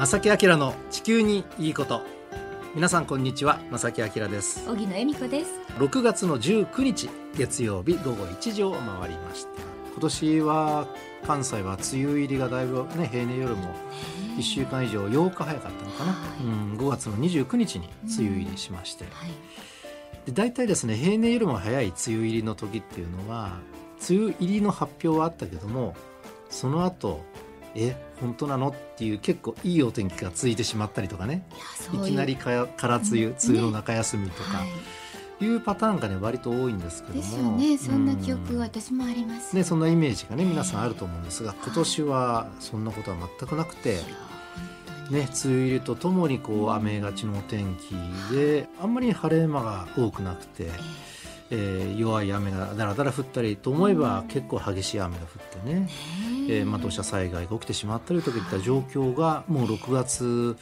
正木明の地球にいいこと。皆さんこんにちは。正木明です。荻野恵美子です。6月の19日月曜日午後1時を回りました。今年は関西は梅雨入りがだいぶね平年よりも1週間以上8日早かったのかな、はい。うん、5月の29日に梅雨入りしまして、はい。で大体ですね平年よりも早い梅雨入りの時っていうのは梅雨入りの発表はあったけどもその後え本当なの？っていう結構いいお天気が続いてしまったりとかね。いきなりかや空梅雨、うん梅雨の中休みとか。はいいうパターンがね割と多いんですけども。ですよね。そんな記憶うん。私もあります。ね、そんなイメージがね皆さんええあると思うんですが今年はそんなことは全くなくてね、梅雨入りとともにこう雨がちのお天気であんまり晴れ間が多くなくて、えー弱い雨がだらだら降ったりと思えばうん。結構激しい雨が降ってね、ねえーまあ、土砂災害が起きてしまったりといった状況がもう6月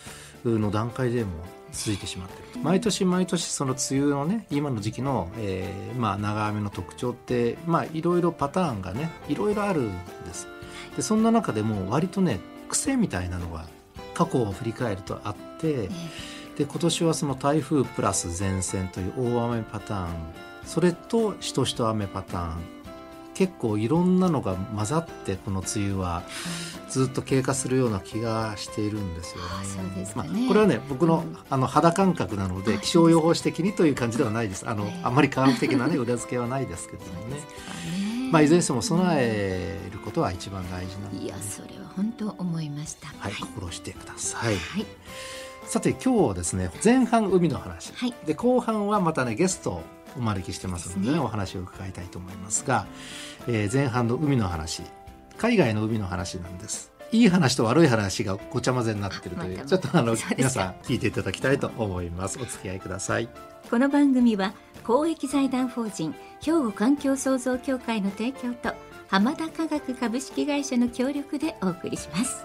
の段階でも続いてしまっていると。毎年毎年その梅雨のね今の時期の、えーまあ、長雨の特徴ってまあいろいろパターンがねいろいろあるんです。でそんな中でも割とね癖みたいなのが過去を振り返るとあってえで今年はその台風プラス前線という大雨パターンそれとしとしと雨パターン。結構いろんなのが混ざってこの梅雨はずっと経過するような気がしているんですよね。ね。まあ、これはね僕の,、うん。あの肌感覚なのであ気象予報士的にという感じではないです。あの、ええあまり科学的な、ね、裏付けはないですけどもね。ね。まあ、いずれにしても備えることは一番大事なので、いやそれは本当思いました。はい、心してください。はい。さて今日はですね前半海の話、はい。で後半はまたねゲストをお招きしてますので,、ねお話を伺いたいと思いますが、えー前半の海の話海外の海の話なんです。いい話と悪い話がごちゃ混ぜになってるという、あまたちょっとあの皆さん聞いていただきたいと思います。お付き合いください。この番組は公益財団法人兵庫環境創造協会の提供と浜田科学株式会社の協力でお送りします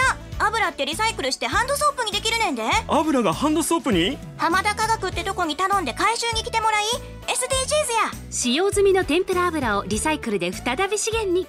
油ってリサイクルしてハンドソープにできるねんで。油がハンドソープに？浜田科学ってとこに頼んで回収に来てもらい SDGs や。使用済みの天ぷら油をリサイクルで再び資源に。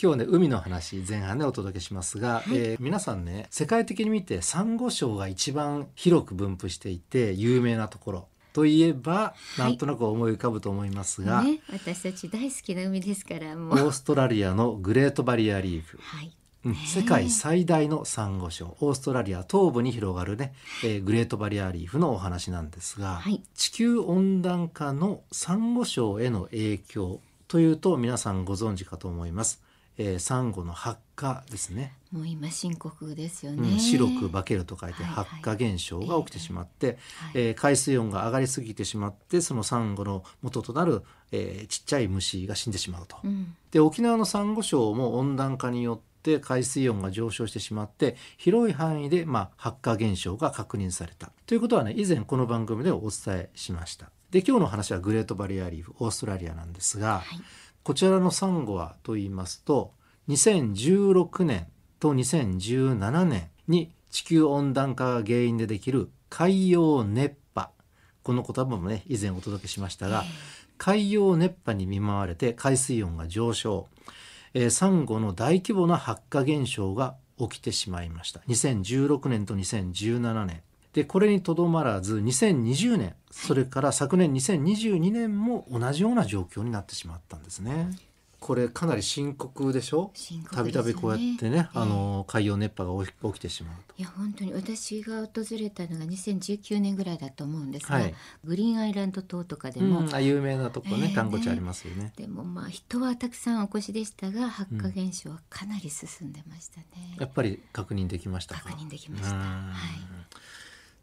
今日ね海の話前半でお届けしますが、えー皆さんね世界的に見てサンゴ礁が一番広く分布していて有名なところといえば、い。なんとなく思い浮かぶと思いますが、ね私たち大好きな海ですからもう。オーストラリアのグレートバリアリーフ、はい。うん世界最大のサンゴ礁。オーストラリア東部に広がるね、えーグレートバリアリーフのお話なんですが、はい。地球温暖化のサンゴ礁への影響というと皆さんご存知かと思います、えーサンゴの発火ですね。もう今深刻ですようね、ん白く化けると書いてはいはい。発火現象が起きてしまって、はい。えー海水温が上がりすぎてしまってそのサンゴの元となる、えーちっちゃい虫が死んでしまうと。うん。で沖縄のサンゴ礁も温暖化によって海水温が上昇してしまって広い範囲で、まあ、発火現象が確認された。ということはね以前この番組でお伝えしました。で今日の話はグレートバリアリーフオーストラリアなんですが、はいこちらのサンゴはと言いますと2016年と2017年に地球温暖化が原因でできる海洋熱波。この言葉もね以前お届けしましたが、海洋熱波に見舞われて海水温が上昇、えーサンゴの大規模な発火現象が起きてしまいました。2016年と2017年。でこれにとどまらず2020年それから昨年2022年も同じような状況になってしまったんですね。これかなり深刻でしょ？たびたびこうやってね、ええ。あの海洋熱波が起き起きてしまうと。いや本当に私が訪れたのが2019年ぐらいだと思うんですが、はい。グリーンアイランド島とかでも、うん、あ有名なとこねええ。観光地ありますよね。でもまあ人はたくさんお越しでしたが発火現象はかなり進んでましたね、やっぱり確認できましたか？確認できました。うん。はい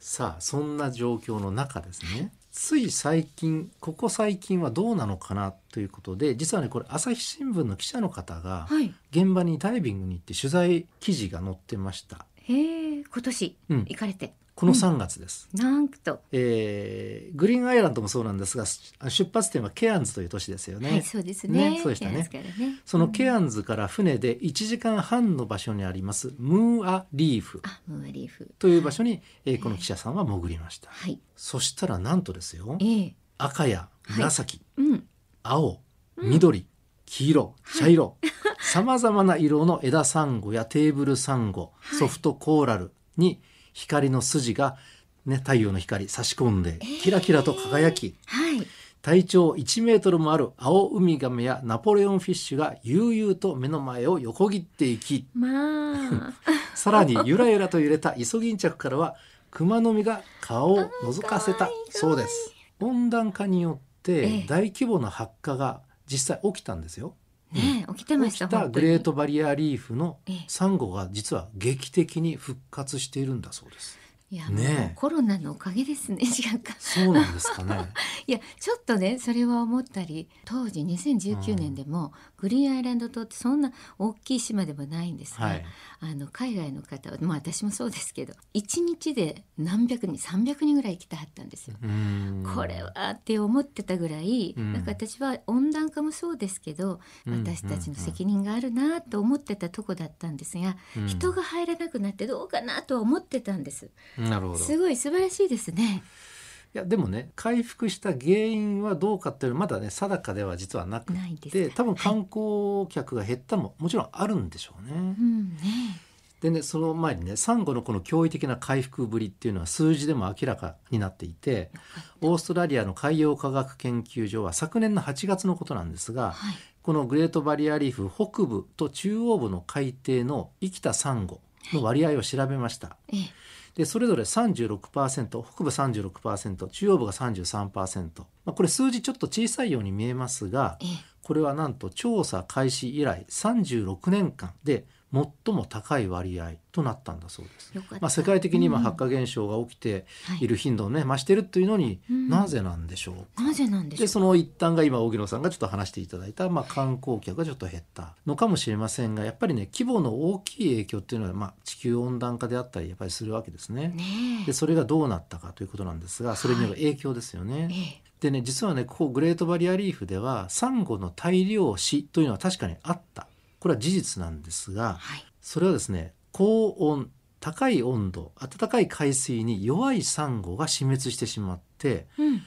さあそんな状況の中ですね。つい最近ここ最近はどうなのかなということで実はねこれ朝日新聞の記者の方がはい。現場にダイビングに行って取材記事が載ってました。へえ今年うん。行かれて、この3月です、なんと、えーグリーンアイランドもそうなんですが出発点はケアンズという都市ですよね、はいそうですね。ねそうでしたね。ね。そのケン、アンズから船で1時間半の場所にありますムーアリーフ。あムーアリーフ。という場所に、えーこの記者さんは潜りました、はい。そしたらなんとですよええ。赤や紫、うん。青緑黄色茶色さまざまな色の枝サンゴやテーブルサンゴ、はい。ソフトコーラルに光の筋が、ね、太陽の光差し込んでキラキラと輝き、はい。体長1メートルもある青ウミガメやナポレオンフィッシュが悠々と目の前を横切っていきまあ。さらにゆらゆらと揺れたイソギンチャクからはクマノミが顔を覗かせたそうです。温暖化によってええ。大規模な発火が実際起きたんですよねえ起きてましたグレートバリアリーフのええ。サンゴが実は劇的に復活しているんだそうです。いやねえ。コロナのおかげですね違うかそうなんですかね。いやちょっとねそれは思ったり当時2019年でも、グリーンアイランド島ってそんな大きい島でもないんですが、はいあの海外の方は、まあ、私もそうですけど1日で何百人300人ぐらい来てはったんですよ。これはって思ってたぐらい、うんなんか私は温暖化もそうですけど、うん私たちの責任があるなと思ってたとこだったんですが、うん人が入らなくなってどうかなとは思ってたんです。なるほどすごい素晴らしいですね。いやでもね回復した原因はどうかっていうのはまだね定かでは実はなくて多分観光客が減ったのももちろんあるんでしょうね。うんねでねその前にねサンゴのこの驚異的な回復ぶりっていうのは数字でも明らかになっていてオーストラリアの海洋科学研究所は昨年の8月のことなんですがはいこのグレートバリアリーフ北部と中央部の海底の生きたサンゴの割合を調べました。ええでそれぞれ36%北部36%中央部が33%、まあ、これ数字ちょっと小さいように見えますがええ。これはなんと調査開始以来36年間で最も高い割合となったんだそうです。まあ、世界的に今うん。発火現象が起きてはい。いる頻度をね増してるというのにうんなぜなんでしょうか。なぜなんでしょうでその一端が今荻野さんがちょっと話していただいた、まあ、観光客がちょっと減ったのかもしれませんがやっぱりね規模の大きい影響っていうのは、まあ、地球温暖化であったりやっぱりするわけですね。ねえ。でそれがどうなったかということなんですがそれによる影響ですよね。ええ。でね実はねここグレートバリアリーフではサンゴの大量死というのは確かにあったこれは事実なんですがはい。それはですね高温高い温度暖かい海水に弱いサンゴが死滅してしまってうん。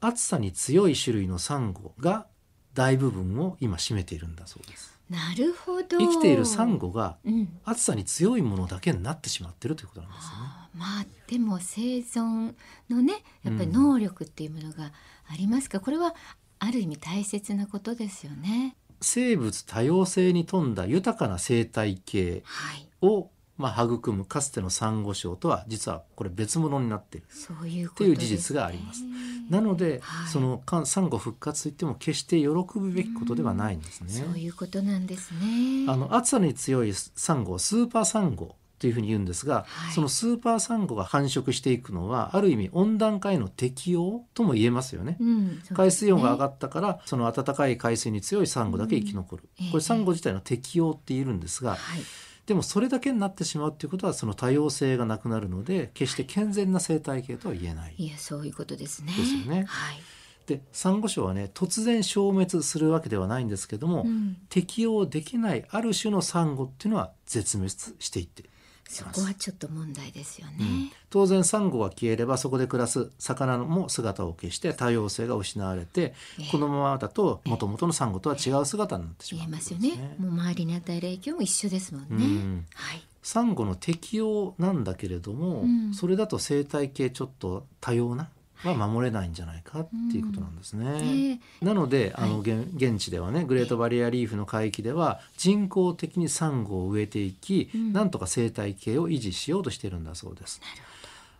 暑さに強い種類のサンゴが大部分を今占めているんだそうです。なるほど。生きているサンゴがうん。暑さに強いものだけになってしまっているということなんですよね。あーまあでも生存のねやっぱり能力っていうものがありますか？ら、これはある意味大切なことですよね。生物多様性に富んだ豊かな生態系はい。を、まあ、育むかつてのサンゴ礁とは実はこれ別物になっている。そういうこという事実があります。なので、はい。そのかサンゴ復活といっても決して喜ぶべきことではないんですね。そういうことなんですね。あの暑さに強いサンゴスーパーサンゴというふうに言うんですが、はいそのスーパーサンゴが繁殖していくのはある意味温暖化への適応とも言えますよね。うん、海水温が上がっったからその暖かい海水に強いサンゴだけ生き残る、うんええこれサンゴ自体の適応って言えるんですが、はい、でもそれだけになってしまうっていうことはその多様性がなくなるので決して健全な生態系とは言えない。いやそういうことですね。ですよねはい。でサンゴ礁はね突然消滅するわけではないんですけども、うん、適応できないある種のサンゴっていうのは絶滅していっていそこはちょっと問題ですよね。うん当然サンゴが消えればそこで暮らす魚も姿を消して多様性が失われて、ええこのままだと元々のサンゴとは違う姿になってしまう言えますよね。もう周りに与える影響も一緒ですもんね。うんはい。サンゴの適応なんだけれども、うんそれだと生態系ちょっと多様なは守れないんじゃないかっていうことなんですね。えなのであの、はい現現地ではねグレートバリアリーフの海域では人工的にサンゴを植えていき、うんなんとか生態系を維持しようとしているんだそうです。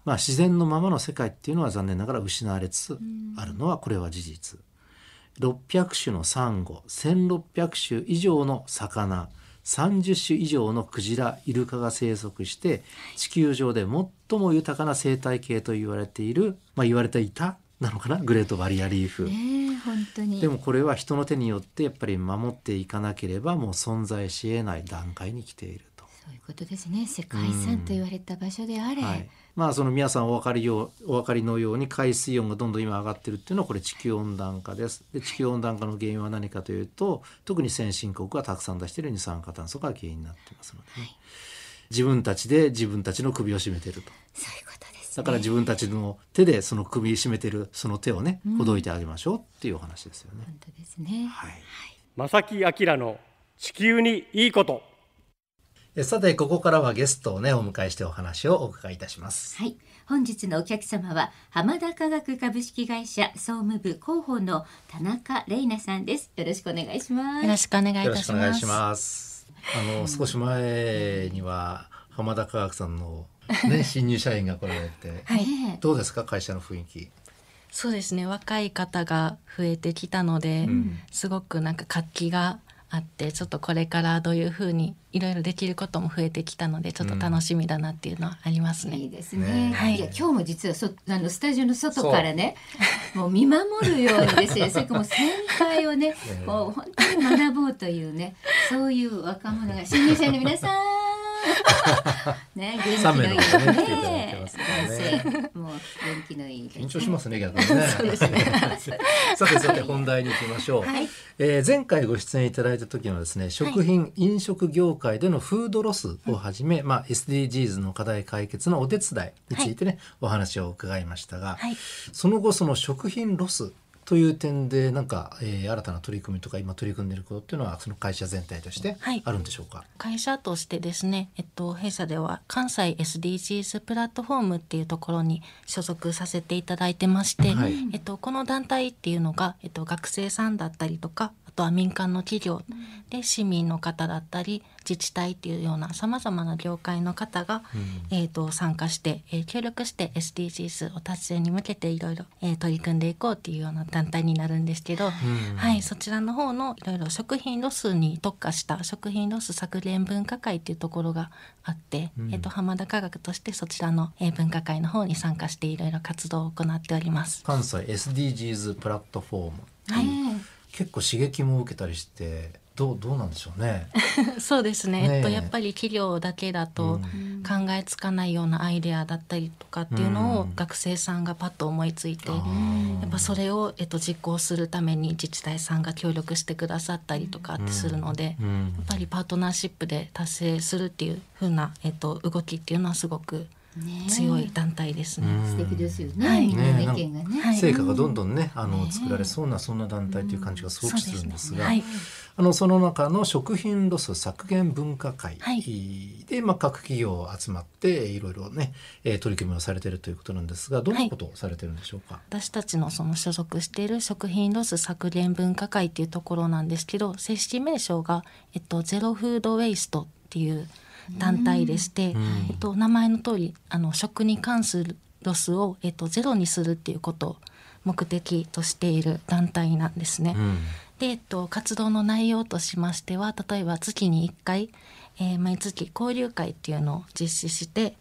まあ、自然のままの世界っていうのは残念ながら失われつつあるのはこれは事実。600種のサンゴ1600種以上の魚30種以上のクジライルカが生息して地球上で最も豊かな生態系と言われている、まあ、言われていたなのかなグレートバリアリーフ。本当に。でもこれは人の手によってやっぱり守っていかなければもう存在し得ない段階に来ていると。そういうことですね。世界遺産と言われた場所であれ、はい、まあその皆さんお分かりようお分かりのように海水温がどんどん今上がってるっていうのはこれ地球温暖化です。で地球温暖化の原因は何かというと特に先進国がたくさん出している二酸化炭素が原因になってますのでね、自分たちで自分たちの首を絞めていると。そういうことです、ね、だから自分たちの手でその首絞めてるその手をねうんほどいてあげましょうっていうお話ですよね。本当ですねはい。正木明の地球にいいことえさてここからはゲストをねお迎えしてお話をお伺いいたします。はい。本日のお客様は浜田科学株式会社総務部広報の田中玲奈さんです。よろしくお願いします。よろしくお願いいたします。しくお願いします。あの少し前には浜田科学さんのね 新入社員が来られて、はいどうですか会社の雰囲気？そうですね。若い方が増えてきたので、うんすごくなんか活気があって、ちょっとこれからどういうふうにいろいろできることも増えてきたので、ちょっと楽しみだなっていうのはありますね。いいですね。ねはいいや今日も実はそあのスタジオの外からね、もう見守るようにですね、それからもう先輩をね、えもう本当に学ぼうというね、そういう若者が新入社員の皆さん。ね、元気のいいねもう元気のいい緊張しますね逆に ね。さてさて本題に行きましょう。はい。えー前回ご出演いただいた時のですね食品、飲食業界でのフードロスをはじめ、まあ、SDGs の課題解決のお手伝いについてね、お話を伺いましたが、はい。その後その食品ロスという点でなんか、えー新たな取り組みとか今取り組んでいることっていうのはその会社全体としてはい。あるんでしょうか、会社としてですね、えっと、弊社では関西 SDGs プラットフォームっていうところに所属させていただいてまして、はい。えっと、この団体っていうのが、えっと、学生さんだったりとかあとは民間の企業で市民の方だったり自治体っていうようなさまざまな業界の方が、えっと参加して、えー協力して SDGs を達成に向けていろいろえー取り組んでいこうっていうような団体になるんですけど、うん。はい、そちらの方のいろいろ食品ロスに特化した食品ロス削減分科会っていうところがあって、うん。えっと浜田化学としてそちらの、えー分科会の方に参加していろいろ活動を行っております。関西 SDGs プラットフォームってい結構刺激も受けたりしてどうどうなんでしょうね。そうですね。ねええっとやっぱり企業だけだとうん考えつかないようなアイデアだったりとかっていうのをうん学生さんがパッと思いついて。あーやっぱそれを、えっと、実行するために自治体さんが協力してくださったりとかってするので、うんやっぱりパートナーシップで達成するっていう風な、えっと、動きっていうのはすごくね強い団体ですね。うん。素敵ですよね。はい。みんなの意見がね。はい。成果がどんどんねあのね作られそうなそんな団体という感じがすごくするんですが、はい、あのその中の食品ロス削減分科会はい。で、まあ、各企業集まっていろいろね、えー取り組みをされているということなんですがどんなことをされてるんでしょうか？私たちのその所属している食品ロス削減分科会っていうところなんですけど正式名称が、えっと、ゼロフードウェイストっていう団体でして、うん。えっと、名前の通りあの食に関するロスを、えっと、ゼロにするっていうことを目的としている団体なんですね。うん。で、えっと、活動の内容としましては例えば月に1回、えー毎月交流会っていうのを実施して、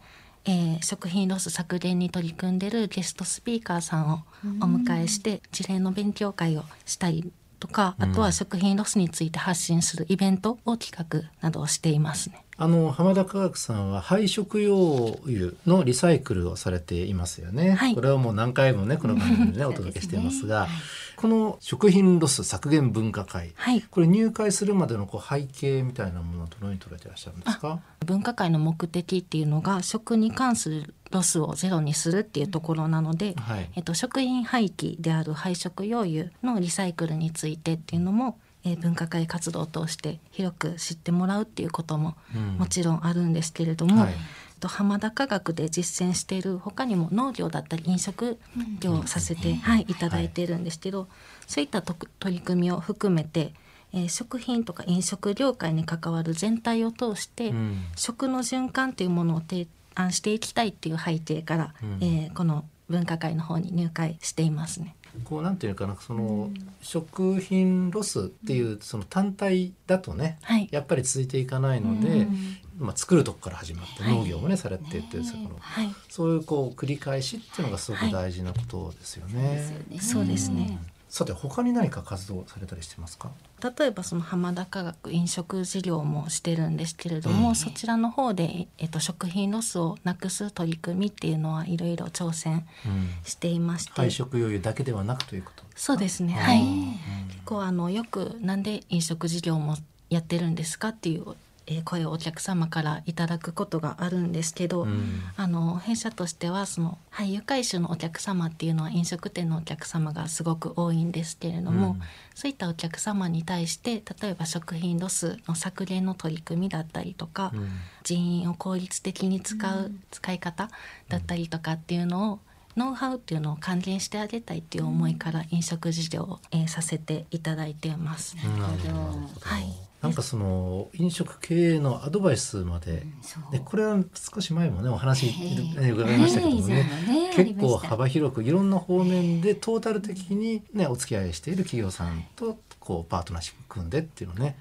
えー食品ロス削減に取り組んでるゲストスピーカーさんをお迎えして事例の勉強会をしたりとかあとは食品ロスについて発信するイベントを企画などをしていますね。あの浜田化学さんは廃食用油のリサイクルをされていますよね。はいこれはもう何回もねこの番組でねお届けしていますが、この食品ロス削減分科会、はい。これ入会するまでのこう背景みたいなものはどのように捉えてらっしゃるんですか？分科会の目的っていうのが食に関するロスをゼロにするっていうところなので、はい。えっと、食品廃棄である廃食用油のリサイクルについてっていうのも、えー分科会活動を通して広く知ってもらうっていうこともうん。もちろんあるんですけれども、はい。えっと浜田化学で実践している他にも農業だったり飲食業をさせて、はい、いただいてい。るんですけど、そういったと取り組みを含めて、えー食品とか飲食業界に関わる全体を通して、うん。食の循環というものを提案していきたいっていう背景から、うん。えーこの分科会の方に入会していますね。こうなんていうかなその、食品ロスっていうその単体だとね、はい。やっぱり続いていかないので、まあ、作るとこから始まってはい。農業もね、されてっていうそのはい。そういうこう繰り返しっていうのがすごく大事なことですよね。そうですね。さて他に何か活動されたりしてますか？例えばその浜田科学飲食事業もしてるんですけれども、うん。そちらの方で、えっと、食品ロスをなくす取り組みっていうのはいろいろ挑戦うん。していまして、配食余裕だけではなくということ？そうですね。はい。うん。結構あのよくなんで飲食事業もやってるんですかっていう、えー声をお客様からいただくことがあるんですけど、うん。あの弊社としてはその、はい、愉快種のお客様っていうのは飲食店のお客様がすごく多いんですけれども、うん。そういったお客様に対して例えば食品ロスの削減の取り組みだったりとか、うん。人員を効率的に使う使い方だったりとかっていうのを、ノウハウっていうのを還元してあげたいっていう思いから飲食事業を、えーさせていただいています。なるほど。はいなんかその飲食経営のアドバイスまで、でこれは少し前もねお話、伺いましたけどもね、結構幅広くいろんな方面でトータル的にねお付き合いしている企業さんとこうパートナーシップ組んでっていうのね。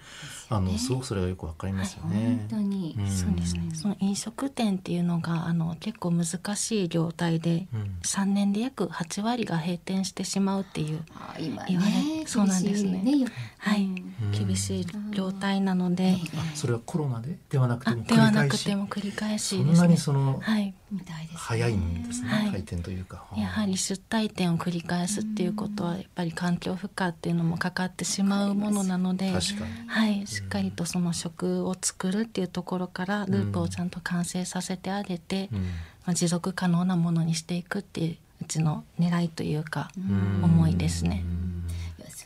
あのすごくそれがよくわかりますよね。本当に、うん。そうですね。その飲食店っていうのがあの結構難しい業態で、うん。3年で約8割が閉店してしまうっていう言われねそうなんですね。厳しいよはい。厳しい業態なので、あそれはコロナで？ではなくてもあではな繰り返しくても繰り返し？そんなですね。にそのはい。みたいですね早いんですね、はい。回転というか。やはり出退店を繰り返すっていうことはやっぱり環境負荷っていうのもかかってしまうものなので、確かに。はい、しっかりとその食を作るっていうところからループをちゃんと完成させてあげて、うん。まあ、持続可能なものにしていくっていううちの狙いというか、うん。思いですね。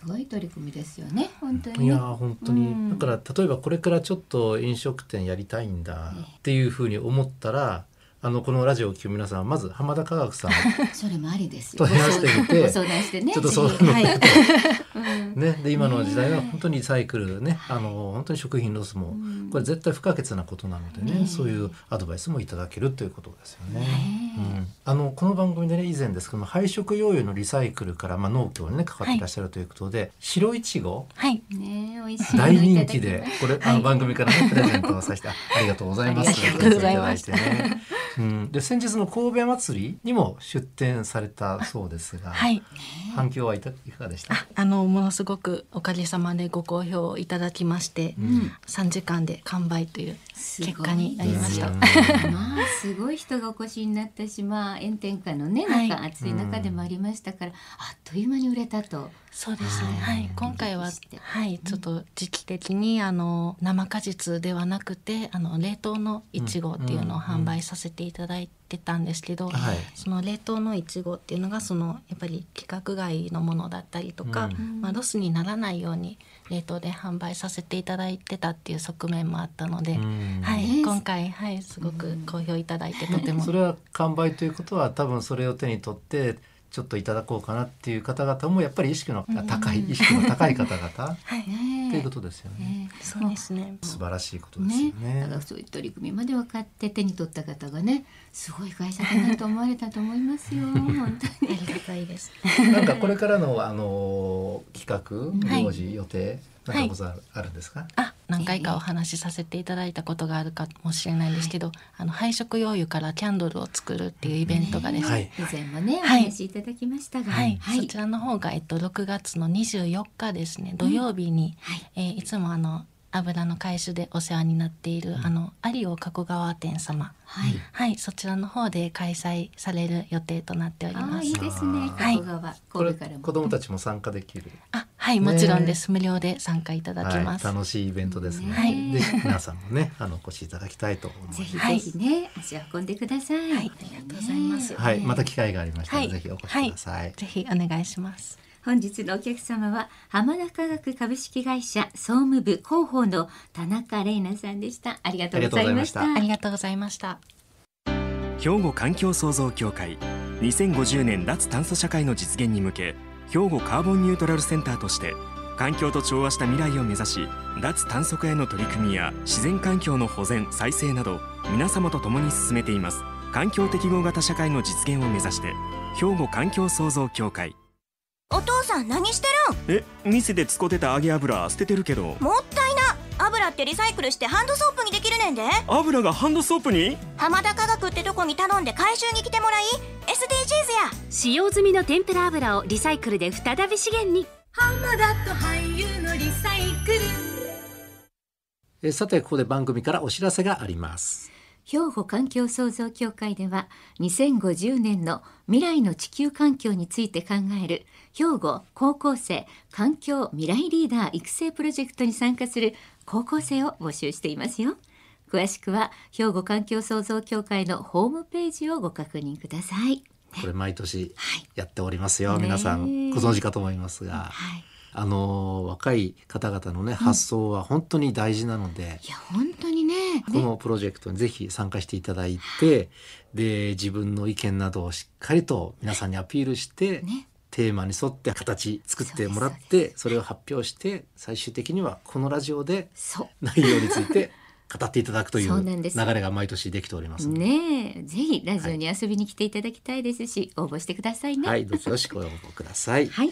ごい取り組みですよね。本当にね。いやー本当に、うん。だから例えばこれからちょっと飲食店やりたいんだっていうふうに思ったらあのこのラジオを聞く皆さんはまず浜田科学さん。それもありですよ。問い合わせてみてご相談してねちょっとそうぜひはい。ね、で今の時代は本当にリサイクルね、あの本当に食品ロスもこれ絶対不可欠なことなのでね、ねそういうアドバイスもいただけるということですよね。うん、あのこの番組でね以前ですけども配食用油のリサイクルから、まあ、農協にね関わってい。らっしゃるということで、白いちご。はい、ね美味しいの大人気でこれ、あの番組からねプレゼントをさせてあありがとうございます。ありがとうございます。いた。うん、で先日の神戸祭りにも出展されたそうですが、はい、反響はいたいかがでした？あのものすごくおかげさまでご好評いただきまして、ん。3時間で完売という結果になりました。うん。まあすごい人がお越しになったしまあ炎天下のねはい中暑い中でもありましたから、あっという間に売れたと。そうですね。ははい。い、今回ははい、ちょっと時期的にあの生果実ではなくてあの冷凍のいちごっていうのを販売させていただいてたんですけど、はい。その冷凍のいちごっていうのがそのやっぱり規格外のものだったりとか、うん。まあロスにならないように冷凍で販売させていただいてたっていう側面もあったので、うん。はい、ね今回はい。すごく好評いただいてとても。それは完売ということは多分それを手に取ってちょっといただこうかなっていう方々もやっぱり意識の高い、意識の高い方々 はい、ねということですよね。ねそうですね。素晴らしいことですよね。だからそういう取り組みまで分かって手に取った方がねすごい会社だなと思われたと思いますよ 本当に。ありがたいです。なんかこれからのあの企画はい行事予定なんかござるあるんですか？あ、何回かお話しさせていただいたことがあるかもしれないんですけど、あの配食用油からキャンドルを作るっていうイベントがですね、はい。以前もねおはい。話しいただきましたが、はい、はい。そちらの方がえっと6月の24日ですね、土曜日に、はい。えーいつもあの油の回収でお世話になっている、あの有尾加古川店様、はい。はい、そちらの方で開催される予定となっておりああます。いいですねはい加古川これ神戸からも。子供たちも参加できる？あ、はい、もちろんです。無料で参加いただきはい、ます。楽しいイベントですね。はいで皆さんもねあのお越しいただきたいと思います。ぜひはいぜひね、足を運んでください。はい、ありがとうございます。はい、また機会がありましたら、はいぜひお越しください。ぜひお願いします。本日のお客様は浜田科学株式会社総務部広報の田中玲奈さんでした。ありがとうございました。ありがとうございました。兵庫環境創造協会2050年脱炭素社会の実現に向け兵庫カーボンニュートラルセンターとして環境と調和した未来を目指し脱炭素化への取り組みや自然環境の保全再生など皆様と共に進めています環境適合型社会の実現を目指して兵庫環境創造協会お父さん何してるん？え店で使ってた揚げ油捨ててるけど。もったいな。油ってリサイクルしてハンドソープにできるねんで。油がハンドソープに？浜田科学ってとこに頼んで回収に来てもらい。SDGs や。使用済みの天ぷら油をリサイクルで再び資源に。えーさてここで番組からお知らせがあります兵庫環境創造協会では2050年の未来の地球環境について考える兵庫高校生環境未来リーダー育成プロジェクトに参加する高校生を募集していますよ。詳しくは兵庫環境創造協会のホームページをご確認ください。これ毎年はい。やっておりますよ、ねえ。皆さん。ご存知かと思いますが、はい。あのー若い方々のね発想は本当に大事なので、いや本当にね。このプロジェクトにぜひ参加していただいて、で自分の意見などをしっかりと皆さんにアピールして、ね。テーマに沿って形作ってもらってそれを発表して最終的にはこのラジオで内容について 語っていただくといそう流れが毎年できておりますねえ。ぜひラジオに遊びに来ていただきたいですし、応募してくださいね。はい。どしどしご応募ください。はい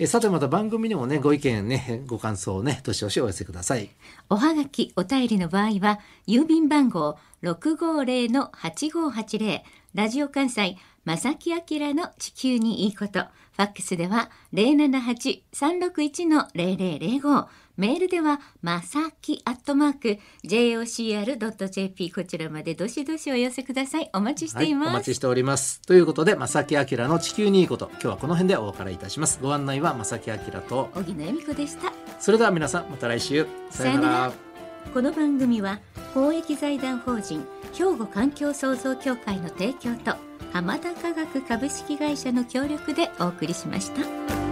えさてまた番組にもねご意見ね ご感想をねどしどしお寄せください。おはがきお便りの場合は郵便番号六五零の八五八零。ラジオ関西正木明の地球にいいこと。ファックスでは零七八三六一の零零零五メールではまさきアットマーク jocr.jp こちらまでどしどしお寄せくださいお待ちしています、はい、お待ちしております。ということで正木明の地球にいいこと今日はこの辺でお別れいたします。ご案内は正木明と小木野恵美子でしたそれでは皆さんまた来週さよなら。この番組は公益財団法人兵庫環境創造協会の提供と浜田科学株式会社の協力でお送りしました。